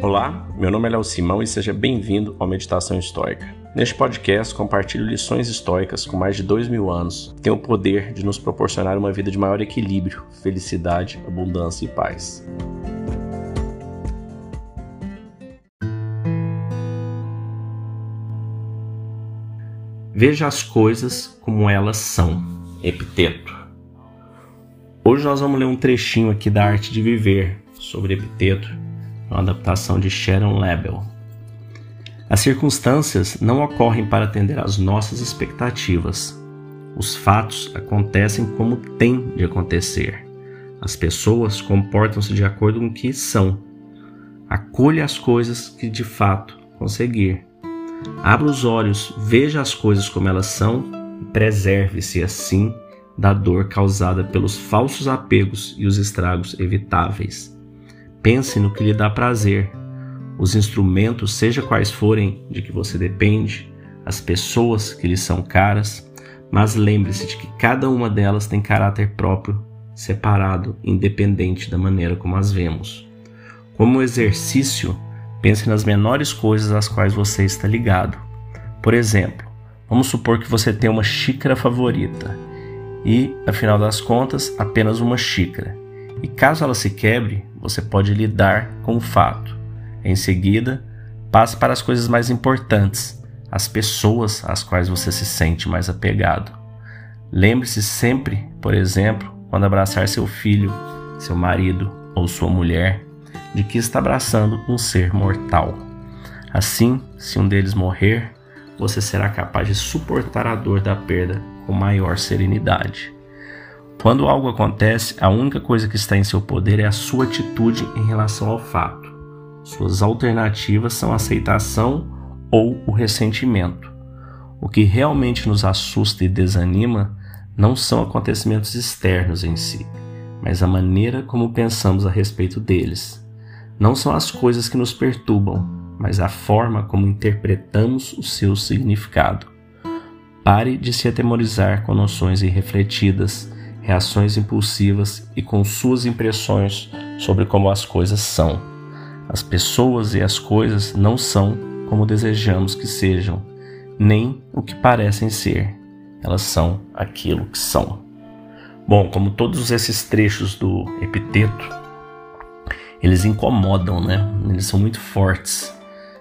Olá, meu nome é Léo Simão e seja bem-vindo ao Meditação Histórica. Neste podcast, compartilho lições históricas com mais de dois mil anos que têm o poder de nos proporcionar uma vida de maior equilíbrio, felicidade, abundância e paz. Veja as coisas como elas são. Epiteto. Hoje nós vamos ler um trechinho aqui da Arte de Viver sobre Epiteto uma adaptação de Sharon Lebel. As circunstâncias não ocorrem para atender às nossas expectativas. Os fatos acontecem como têm de acontecer. As pessoas comportam-se de acordo com o que são. Acolha as coisas que de fato conseguir. Abra os olhos, veja as coisas como elas são e preserve-se assim da dor causada pelos falsos apegos e os estragos evitáveis. Pense no que lhe dá prazer. Os instrumentos, seja quais forem, de que você depende, as pessoas que lhe são caras, mas lembre-se de que cada uma delas tem caráter próprio, separado, independente da maneira como as vemos. Como exercício, pense nas menores coisas às quais você está ligado. Por exemplo, vamos supor que você tem uma xícara favorita e, afinal das contas, apenas uma xícara. E caso ela se quebre, você pode lidar com o fato. Em seguida, passe para as coisas mais importantes, as pessoas às quais você se sente mais apegado. Lembre-se sempre, por exemplo, quando abraçar seu filho, seu marido ou sua mulher, de que está abraçando um ser mortal. Assim, se um deles morrer, você será capaz de suportar a dor da perda com maior serenidade. Quando algo acontece, a única coisa que está em seu poder é a sua atitude em relação ao fato. Suas alternativas são a aceitação ou o ressentimento. O que realmente nos assusta e desanima não são acontecimentos externos em si, mas a maneira como pensamos a respeito deles. Não são as coisas que nos perturbam, mas a forma como interpretamos o seu significado. Pare de se atemorizar com noções irrefletidas reações impulsivas e com suas impressões sobre como as coisas são. As pessoas e as coisas não são como desejamos que sejam, nem o que parecem ser. Elas são aquilo que são. Bom, como todos esses trechos do epiteto, eles incomodam, né? Eles são muito fortes.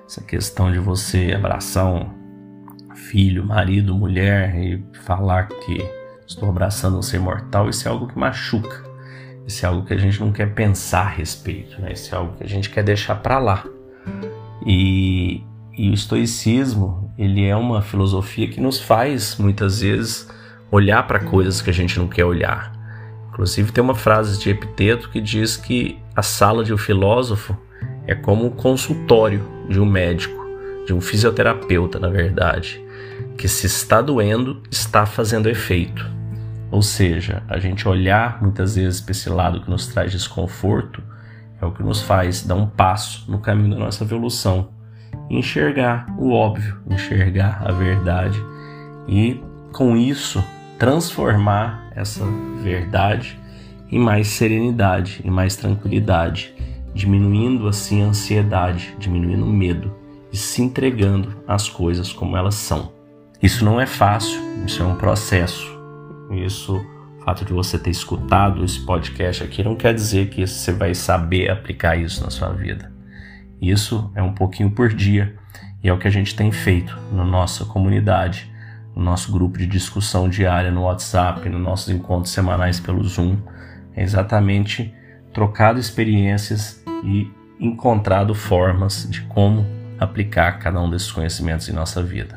Essa questão de você abraçar um filho, marido, mulher e falar que estou abraçando um ser mortal, isso é algo que machuca. Isso é algo que a gente não quer pensar a respeito, né? Isso é algo que a gente quer deixar para lá. E, e o estoicismo, ele é uma filosofia que nos faz muitas vezes olhar para coisas que a gente não quer olhar. Inclusive tem uma frase de Epiteto que diz que a sala de um filósofo é como o consultório de um médico, de um fisioterapeuta, na verdade, que se está doendo, está fazendo efeito. Ou seja, a gente olhar muitas vezes para esse lado que nos traz desconforto é o que nos faz dar um passo no caminho da nossa evolução. Enxergar o óbvio, enxergar a verdade e, com isso, transformar essa verdade em mais serenidade, em mais tranquilidade, diminuindo assim a ansiedade, diminuindo o medo e se entregando às coisas como elas são. Isso não é fácil, isso é um processo, isso, o fato de você ter escutado esse podcast aqui não quer dizer que você vai saber aplicar isso na sua vida. Isso é um pouquinho por dia e é o que a gente tem feito na nossa comunidade, no nosso grupo de discussão diária no WhatsApp, nos nossos encontros semanais pelo Zoom. É exatamente trocado experiências e encontrado formas de como aplicar cada um desses conhecimentos em nossa vida.